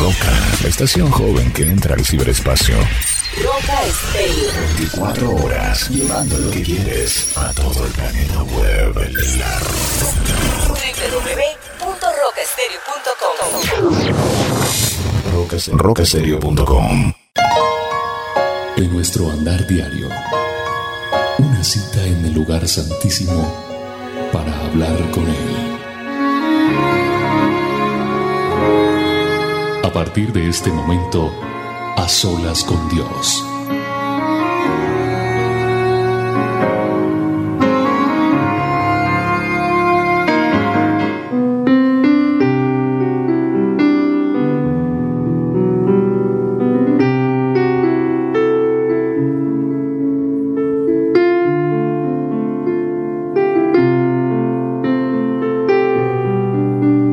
Roca, la estación joven que entra al ciberespacio. Roca Estéreo. 24 horas, llevando lo que quieres a todo el planeta web. La Roca. www.rocaestereo.com Rocaserio.com de nuestro andar diario. Una cita en el lugar santísimo para hablar con Él. A partir de este momento, a solas con Dios.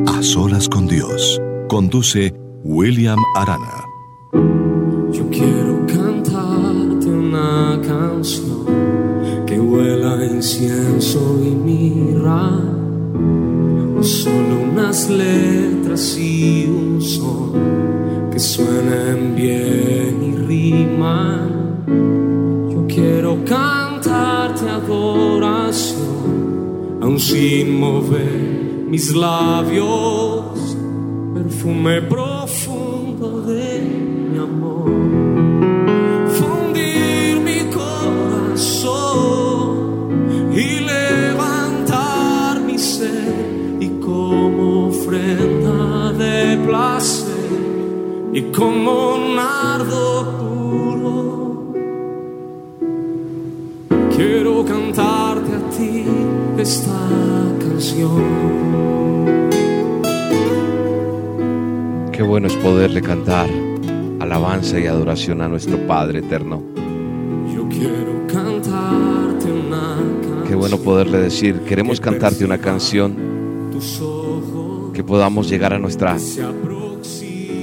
A solas con Dios. Conduce William Arana. Yo quiero cantarte una canción que huela incienso y mirra. Solo unas letras y un son que suenen bien y riman. Yo quiero cantarte adoración, aun sin mover mis labios, perfume profundo como nardo puro. Quiero cantarte a ti esta canción. Qué bueno es poderle cantar alabanza y adoración a nuestro Padre eterno. Yo quiero cantarte una canción. Qué bueno poderle decir, queremos cantarte una canción que podamos llegar a nuestra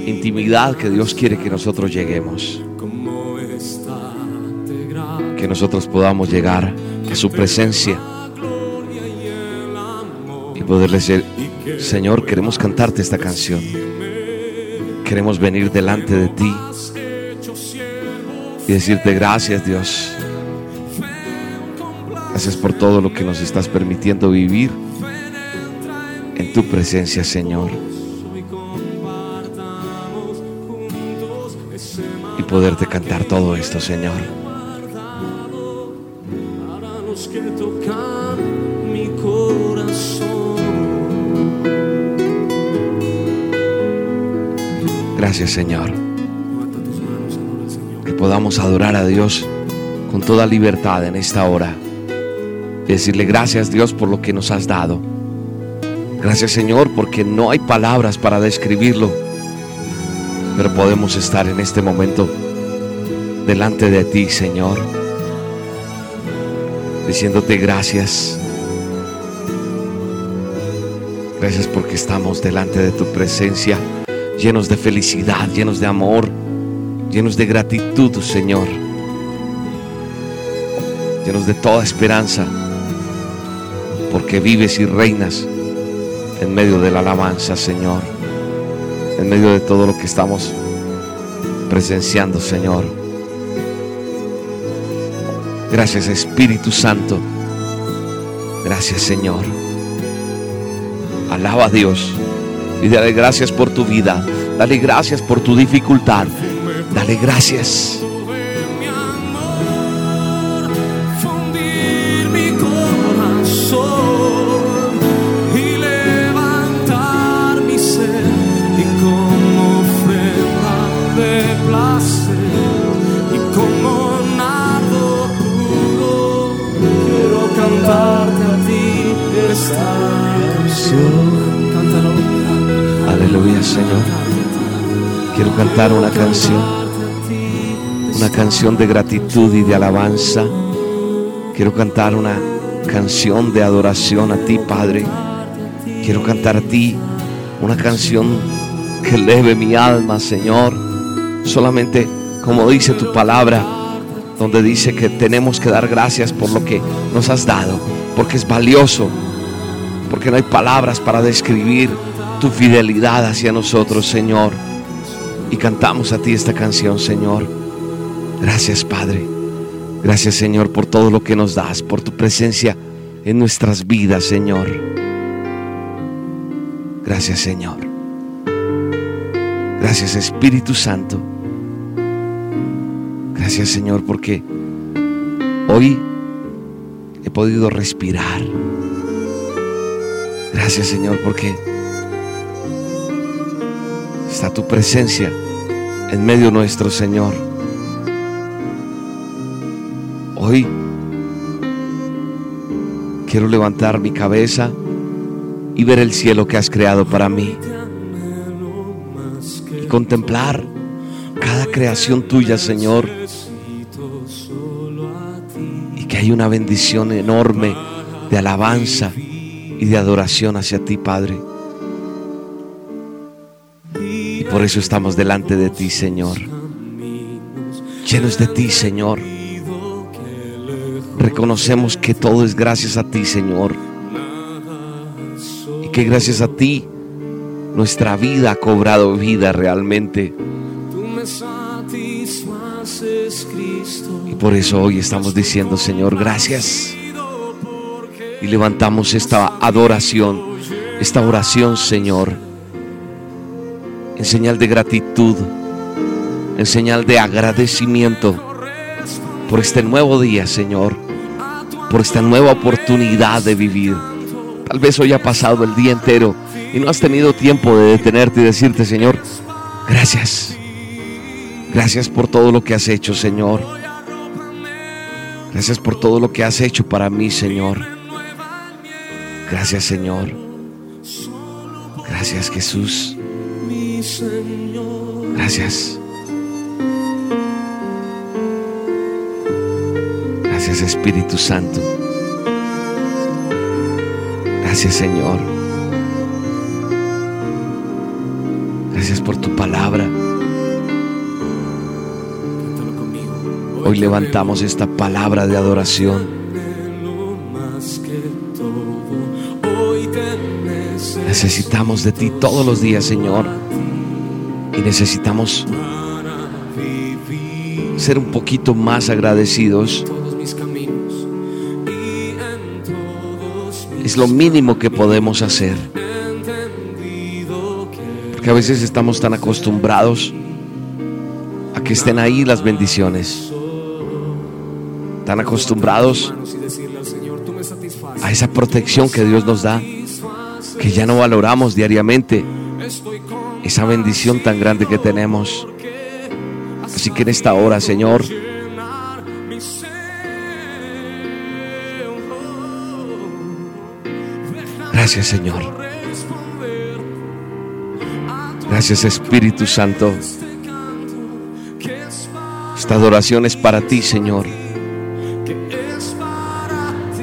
intimidad que Dios quiere que nosotros lleguemos. Que nosotros podamos llegar a su presencia y poderle decir, Señor, queremos cantarte esta canción. Queremos venir delante de ti y decirte gracias Dios. Gracias por todo lo que nos estás permitiendo vivir en tu presencia, Señor. Poderte cantar todo esto, Señor. guardado para los que tocan mi corazón. Gracias, Señor. Que podamos adorar a Dios con toda libertad en esta hora. Decirle gracias, Dios, por lo que nos has dado. Gracias, Señor, porque no hay palabras para describirlo. Pero podemos estar en este momento delante de ti, Señor. Diciéndote gracias. Gracias porque estamos delante de tu presencia, llenos de felicidad, llenos de amor, llenos de gratitud, Señor. Llenos de toda esperanza, porque vives y reinas en medio de la alabanza, Señor. En medio de todo lo que estamos presenciando, Señor. Gracias, Espíritu Santo. Gracias, Señor. Alaba a Dios y dale gracias por tu vida. Dale gracias por tu dificultad. Dale gracias. Señor. Quiero cantar una canción, una canción de gratitud y de alabanza. Quiero cantar una canción de adoración a ti, Padre. Quiero cantar a ti una canción que eleve mi alma, Señor. Solamente como dice tu palabra, donde dice que tenemos que dar gracias por lo que nos has dado, porque es valioso, porque no hay palabras para describir tu fidelidad hacia nosotros, Señor. y cantamos a ti esta canción, Señor. Gracias, Padre. Gracias, Señor, por todo lo que nos das, por tu presencia en nuestras vidas, Señor. Gracias, Señor. Gracias, Espíritu Santo. Gracias, Señor, porque hoy he podido respirar. Gracias, Señor, porque está tu presencia en medio nuestro, Señor. Hoy quiero levantar mi cabeza y ver el cielo que has creado para mí y contemplar cada creación tuya, Señor. Y que hay una bendición enorme de alabanza y de adoración hacia ti, Padre. Por eso estamos delante de ti, Señor. Llenos de ti, Señor. Reconocemos que todo es gracias a ti, Señor. Y que gracias a ti nuestra vida ha cobrado vida realmente. Y por eso hoy estamos diciendo, Señor, gracias. Y levantamos esta adoración, esta oración, Señor, señal de gratitud, en señal de agradecimiento por este nuevo día, Señor, por esta nueva oportunidad de vivir. Tal vez hoy ha pasado el día entero y no has tenido tiempo de detenerte y decirte, Señor, gracias. Gracias por todo lo que has hecho, Señor. Gracias por todo lo que has hecho para mí, Señor. Gracias, Señor. Gracias, Jesús. Gracias. Gracias, Espíritu Santo. Gracias, Señor. Gracias por tu palabra. Hoy levantamos esta palabra de adoración. Necesitamos de ti todos los días, Señor. Y necesitamos ser un poquito más agradecidos. Es lo mínimo que podemos hacer. Porque a veces estamos tan acostumbrados a que estén ahí las bendiciones. Tan acostumbrados a esa protección que Dios nos da, que ya no valoramos diariamente esa bendición tan grande que tenemos. Así que en esta hora, Señor, gracias, Señor. Gracias, Espíritu Santo. Esta adoración es para ti, Señor.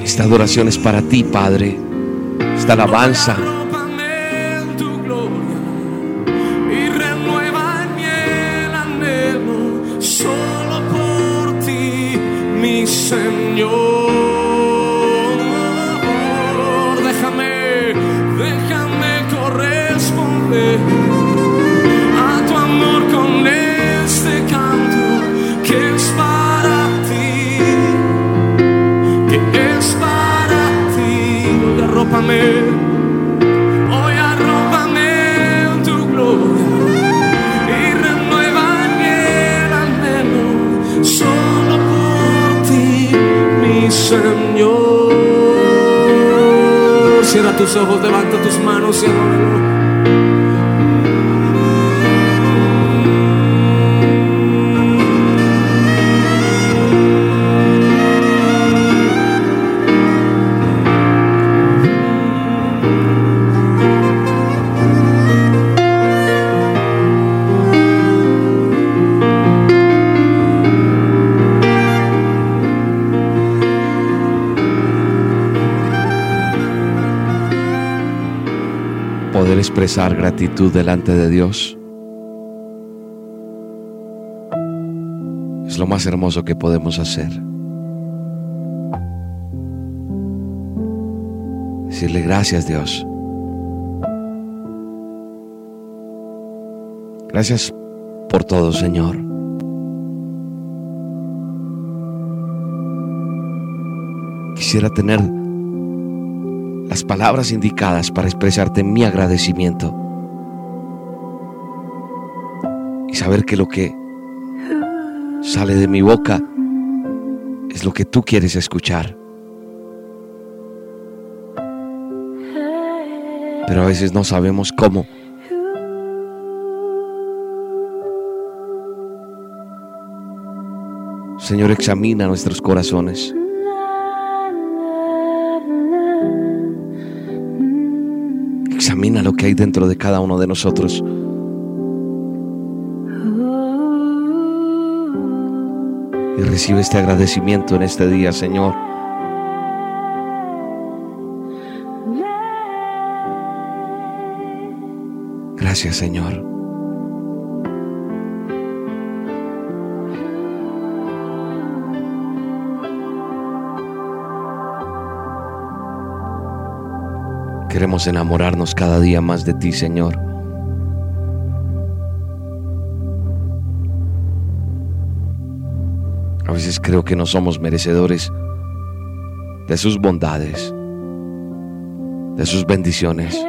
Esta adoración es para ti, Padre. Esta alabanza. Señor. Ojos, levanta expresar gratitud delante de Dios es lo más hermoso que podemos hacer. Decirle gracias Dios. Gracias por todo, Señor. Quisiera tener las palabras indicadas para expresarte mi agradecimiento y saber que lo que sale de mi boca es lo que tú quieres escuchar. Pero a veces no sabemos cómo. Señor, examina nuestros corazones. Examina lo que hay dentro de cada uno de nosotros. Y recibe este agradecimiento en este día, Señor. Gracias, Señor. Queremos enamorarnos cada día más de ti, Señor. A veces creo que no somos merecedores de sus bondades, de sus bendiciones.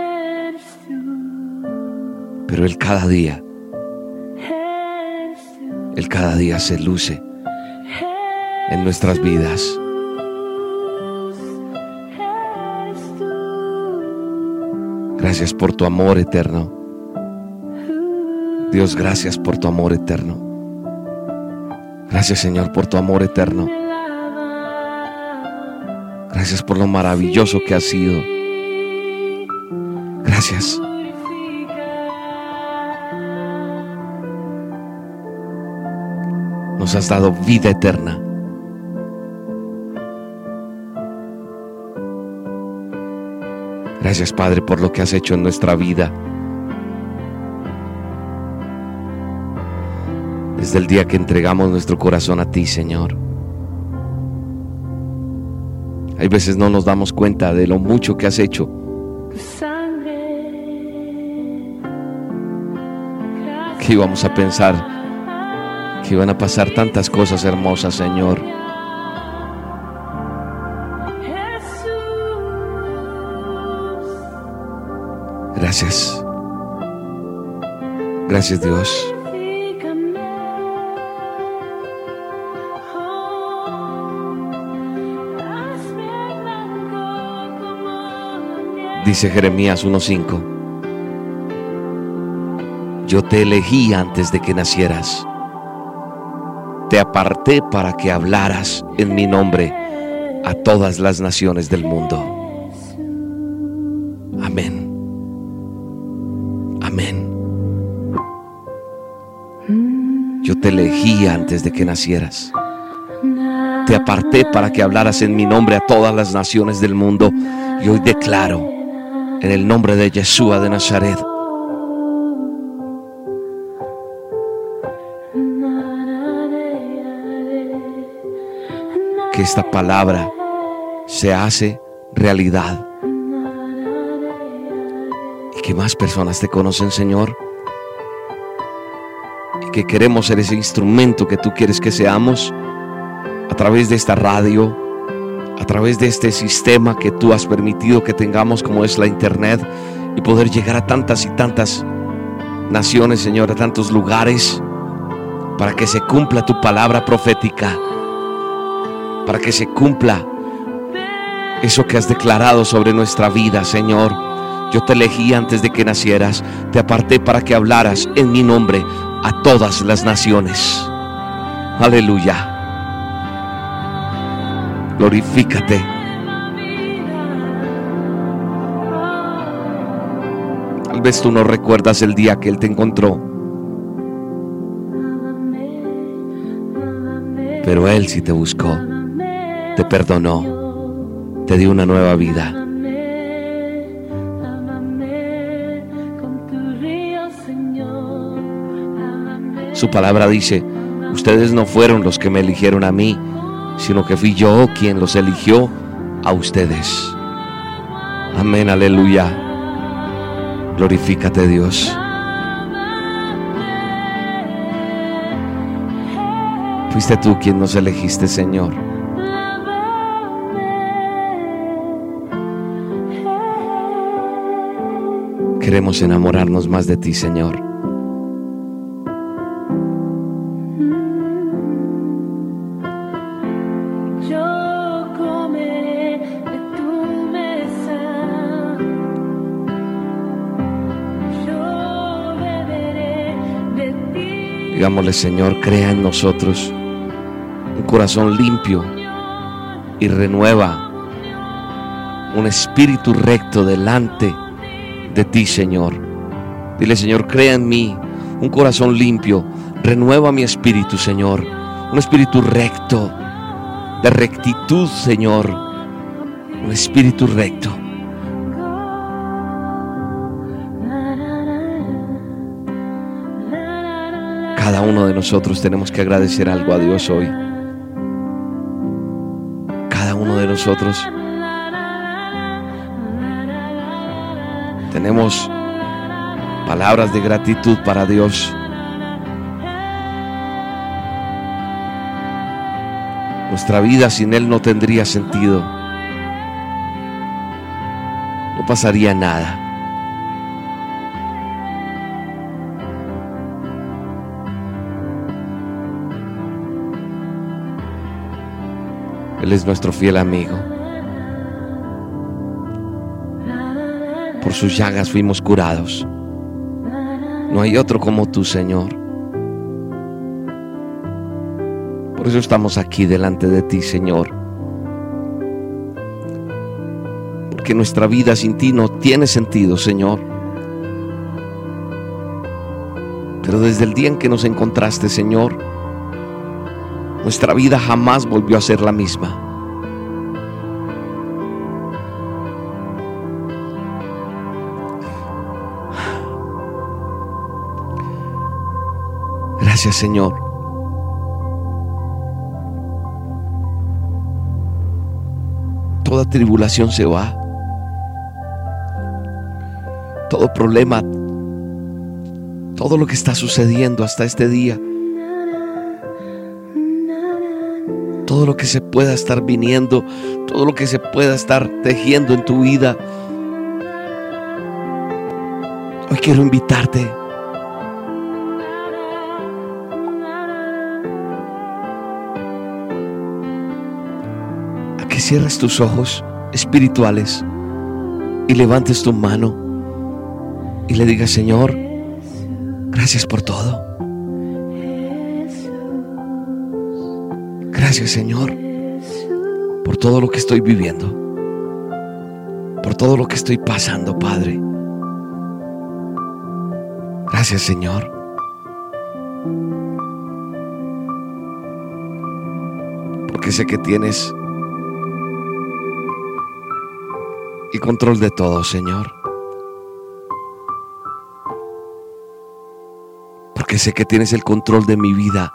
Pero Él cada día, Él cada día se luce en nuestras vidas. Gracias por tu amor eterno. Dios, gracias por tu amor eterno. Gracias Señor por tu amor eterno. Gracias por lo maravilloso que has sido. Gracias. Nos has dado vida eterna. Gracias Padre por lo que has hecho en nuestra vida. Desde el día que entregamos nuestro corazón a ti, Señor. Hay veces no nos damos cuenta de lo mucho que has hecho. Que íbamos a pensar que iban a pasar tantas cosas hermosas, Señor. Gracias. Gracias Dios. Dice Jeremías 1.5. Yo te elegí antes de que nacieras. Te aparté para que hablaras en mi nombre a todas las naciones del mundo. Antes de que nacieras. Te aparté para que hablaras en mi nombre a todas las naciones del mundo. Y hoy declaro en el nombre de Yeshua de Nazaret. Que esta palabra se hace realidad y que más personas te conocen, Señor. Que queremos ser ese instrumento que tú quieres que seamos a través de esta radio, a través de este sistema que tú has permitido que tengamos como es la internet y poder llegar a tantas y tantas naciones, Señor, a tantos lugares, para que se cumpla tu palabra profética, para que se cumpla eso que has declarado sobre nuestra vida, Señor. Yo te elegí antes de que nacieras, te aparté para que hablaras en mi nombre a todas las naciones. Aleluya. Glorifícate. Tal vez tú no recuerdas el día que Él te encontró. Pero Él sí te buscó, te perdonó, te dio una nueva vida. Su palabra dice, ustedes no fueron los que me eligieron a mí, sino que fui yo quien los eligió a ustedes. Amén, aleluya. Glorifícate Dios. Fuiste tú quien nos elegiste, Señor. Queremos enamorarnos más de ti, Señor. Digámosle, Señor, crea en nosotros un corazón limpio y renueva un espíritu recto delante de ti, Señor. Dile, Señor, crea en mí un corazón limpio, renueva mi espíritu, Señor, un espíritu recto, de rectitud, Señor, un espíritu recto. Cada uno de nosotros tenemos que agradecer algo a Dios hoy. Cada uno de nosotros tenemos palabras de gratitud para Dios. Nuestra vida sin Él no tendría sentido. No pasaría nada. Es nuestro fiel amigo. Por sus llagas fuimos curados. No hay otro como tú, Señor. Por eso estamos aquí delante de ti, Señor. Porque nuestra vida sin ti no tiene sentido, Señor. Pero desde el día en que nos encontraste, Señor, nuestra vida jamás volvió a ser la misma. Gracias Señor. Toda tribulación se va. Todo problema, todo lo que está sucediendo hasta este día, todo lo que se pueda estar viniendo, todo lo que se pueda estar tejiendo en tu vida. Hoy quiero invitarte cierres tus ojos espirituales y levantes tu mano y le digas, Señor, gracias por todo. Gracias, Señor, por todo lo que estoy viviendo, por todo lo que estoy pasando, Padre. Gracias, Señor. Porque sé que tienes el control de todo, Señor. Porque sé que tienes el control de mi vida.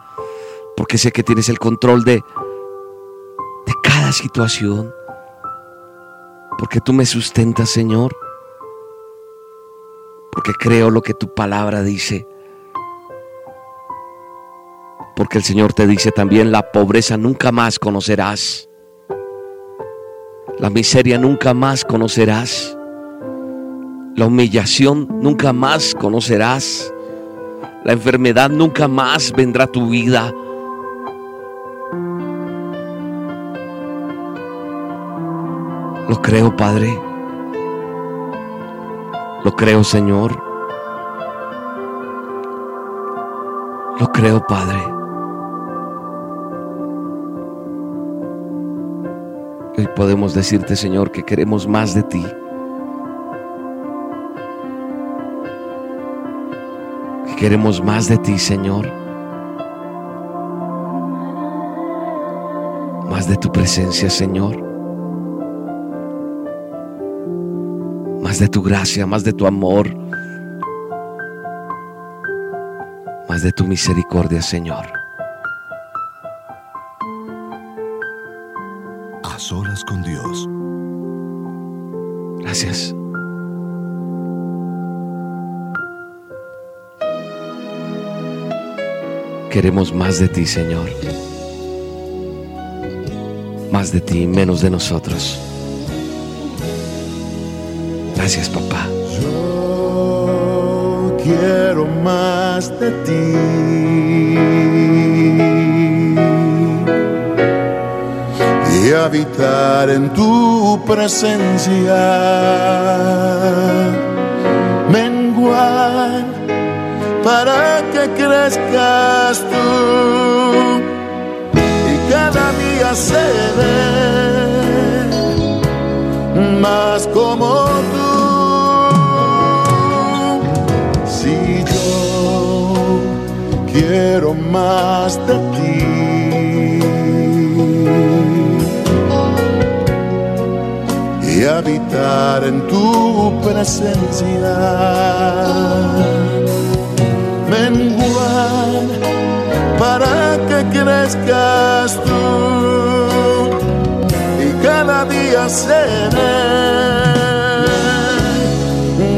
Porque sé que tienes el control de, de cada situación. Porque tú me sustentas, Señor. Porque creo lo que tu palabra dice. Porque el Señor te dice también, la pobreza nunca más conocerás. La miseria nunca más conocerás. La humillación nunca más conocerás. La enfermedad nunca más vendrá a tu vida. Lo creo, Padre. Lo creo, Señor. Lo creo, Padre. Hoy podemos decirte, Señor, que queremos más de ti. Que queremos más de ti, Señor. Más de tu presencia, Señor. Más de tu gracia, más de tu amor. Más de tu misericordia, Señor. Queremos más de ti, Señor. Más de ti, menos de nosotros. Gracias, papá. Yo quiero más de ti. Y habitar en tu presencia. Menguar para que crezcas tú. Y cada día seré más como tú. Si yo quiero más de ti y habitar en tu presencia, crezcas tú. Y cada día seré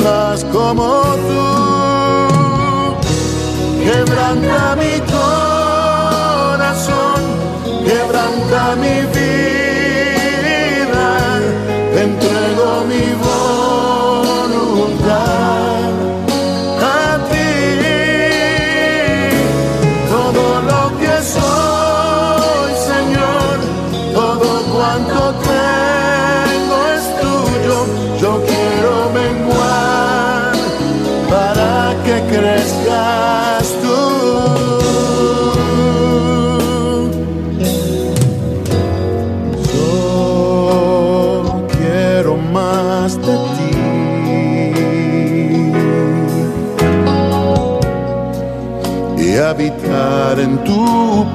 más como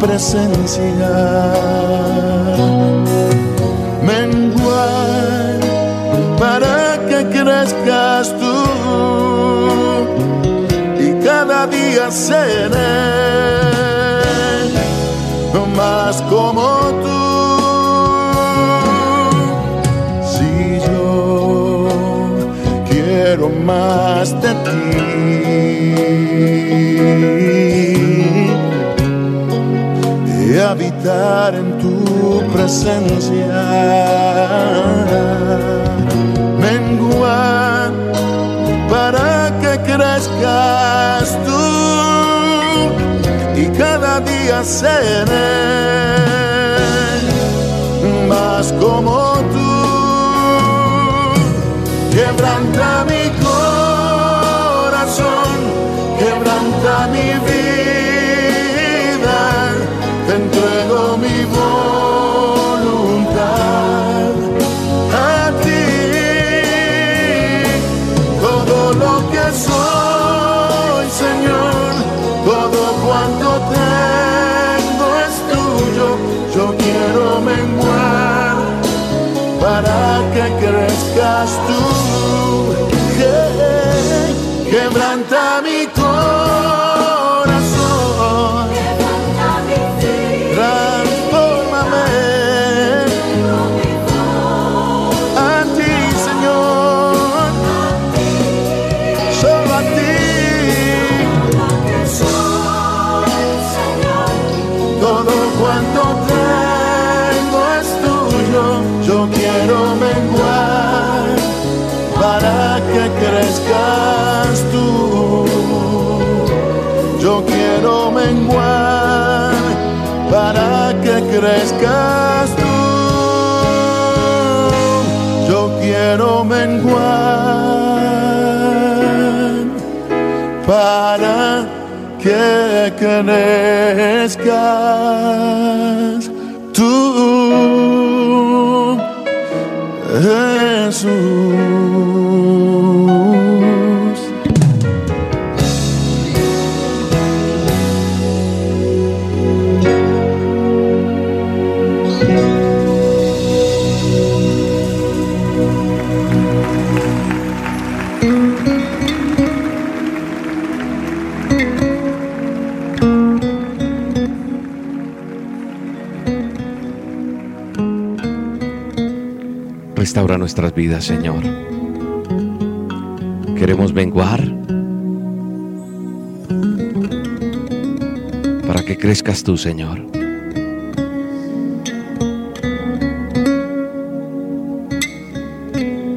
presencia. Menguar para que crezcas tú y cada día seré más como tú. Si yo quiero más de ti habitar en tu presencia, menguar para que crezcas tú y cada día seré más como tú. Quebranta crezcas tú. Quebranta que crezcas tú. Yo quiero menguar para que crezcas nuestras vidas, Señor. Queremos menguar para que crezcas tú, Señor.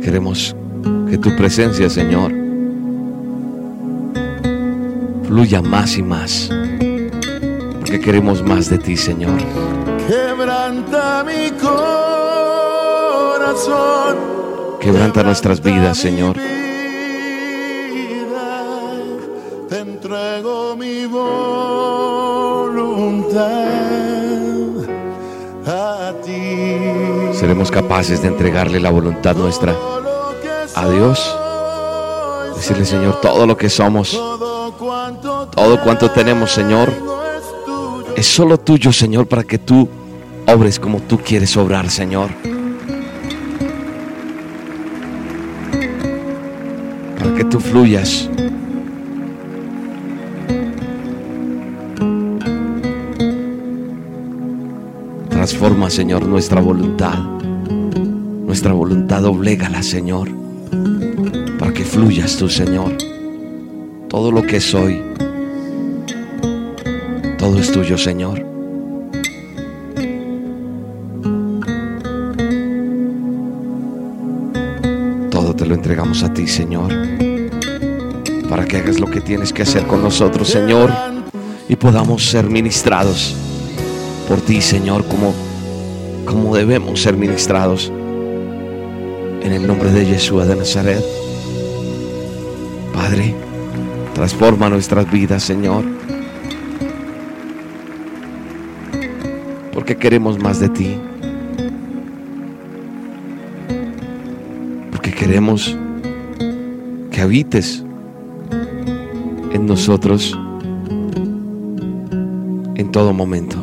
Queremos que tu presencia, Señor, fluya más y más. Porque queremos más de ti, Señor. Quebranta nuestras vidas, Señor. Te entrego mi voluntad a ti. Seremos capaces de entregarle la voluntad nuestra a Dios. Decirle, Señor, todo lo que somos, todo cuanto tenemos, Señor, es solo tuyo, Señor, para que tú obres como tú quieres obrar, Señor. Que tú fluyas. Transforma, Señor, nuestra voluntad. Nuestra voluntad oblégala, Señor. Para que fluyas tú, Señor. Todo lo que soy, todo es tuyo, Señor. Todo te lo entregamos a ti, Señor. Para que hagas lo que tienes que hacer con nosotros, Señor. Y podamos ser ministrados por ti, Señor, como, como debemos ser ministrados. En el nombre de Yeshua de Nazaret. Padre, transforma nuestras vidas, Señor. Porque queremos más de ti. Porque queremos que habites nosotros en todo momento.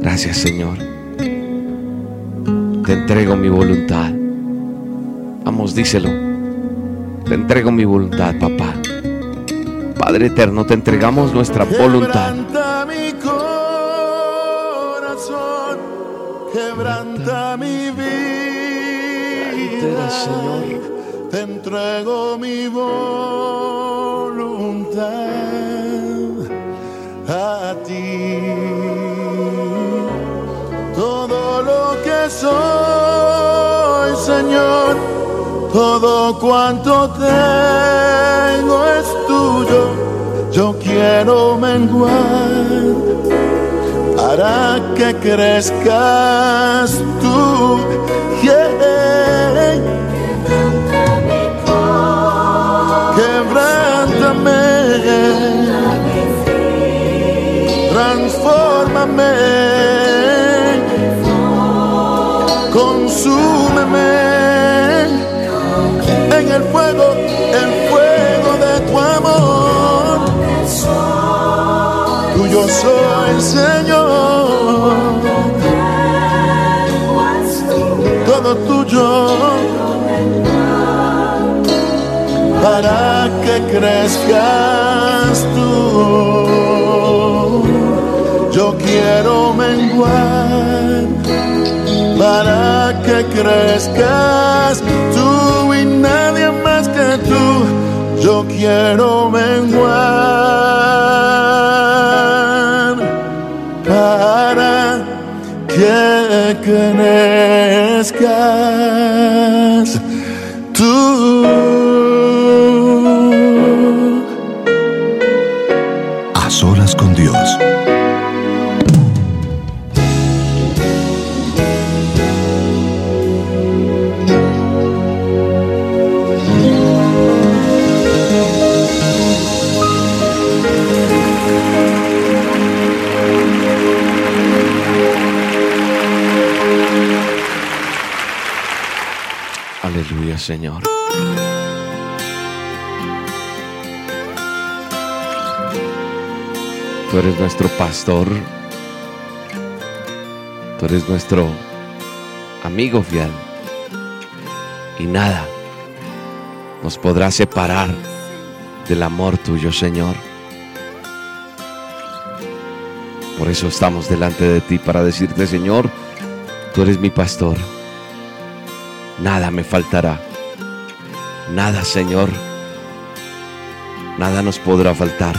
Gracias Señor. Te entrego mi voluntad. Vamos, díselo. Te entrego mi voluntad, papá. Padre eterno, te entregamos nuestra voluntad. Señor. Te entrego mi voluntad a ti. Todo lo que soy, Señor, todo cuanto tengo es tuyo. Yo quiero menguar para que crezcas tú. Consúmeme en el fuego, el fuego de tu amor. Tuyo soy, Señor, todo tuyo. Para que crezcas tú, yo quiero menguar. Para que crezcas tú y nadie más que tú, yo quiero menguar. Para que crezcas Señor. Tú eres nuestro pastor. Tú eres nuestro amigo fiel. Y nada nos podrá separar del amor tuyo, Señor. Por eso estamos delante de ti para decirte, Señor, tú eres mi pastor. Nada me faltará. Nada, Señor. Nada nos podrá faltar.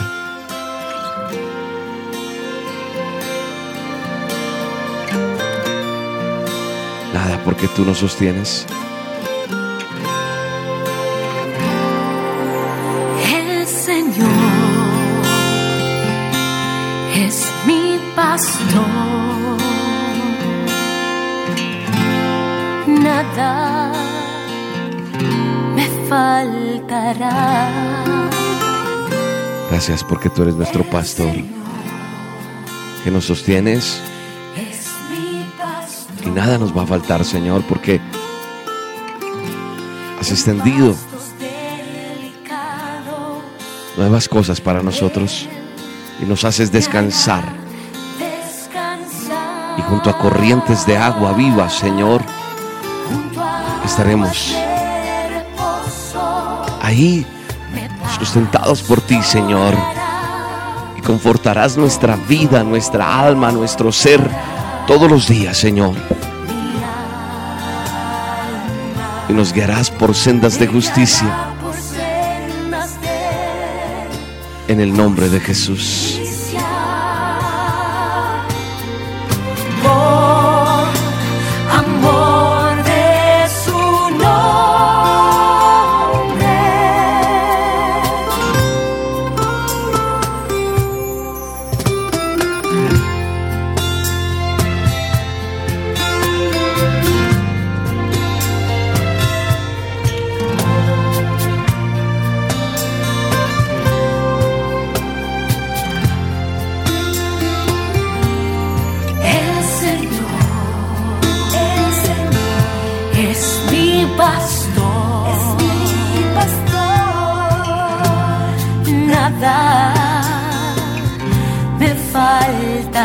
Nada porque tú nos sostienes. Faltará. Gracias porque tú eres nuestro pastor, que nos sostienes. y nada nos va a faltar, Señor, porque has extendido nuevas cosas para nosotros. Y nos haces descansar. Y junto a corrientes de agua viva, Señor, estaremos ahí sustentados por ti, Señor. Y confortarás nuestra vida, nuestra alma, nuestro ser todos los días, Señor. Y nos guiarás por sendas de justicia en el nombre de Jesús.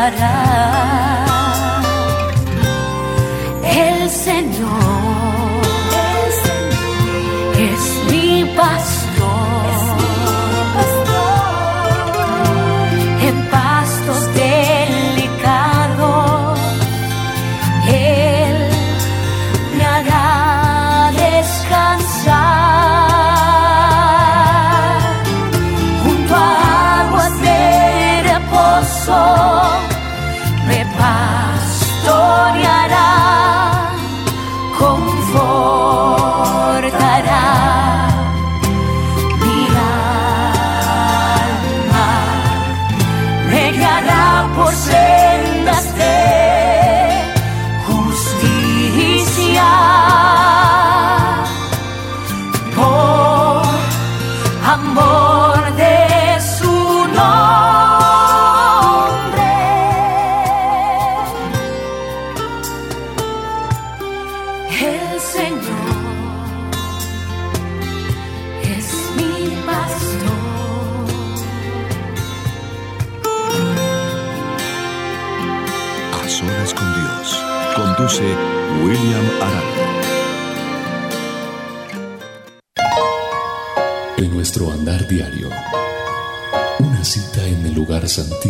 Faltará.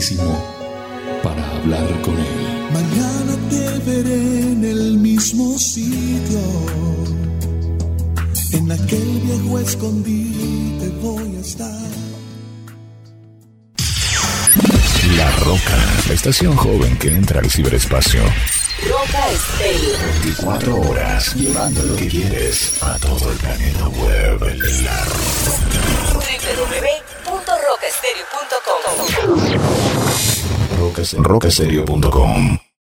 Santísimo para hablar con Él. Mañana te veré en el mismo sitio. En aquel viejo escondite voy a estar. La Roca, la estación joven que entra al ciberespacio. Roca Estéreo. 24 horas, llevando lo que quieres a todo el planeta web. La www.rocaestereo.com Roca, rocaserio.com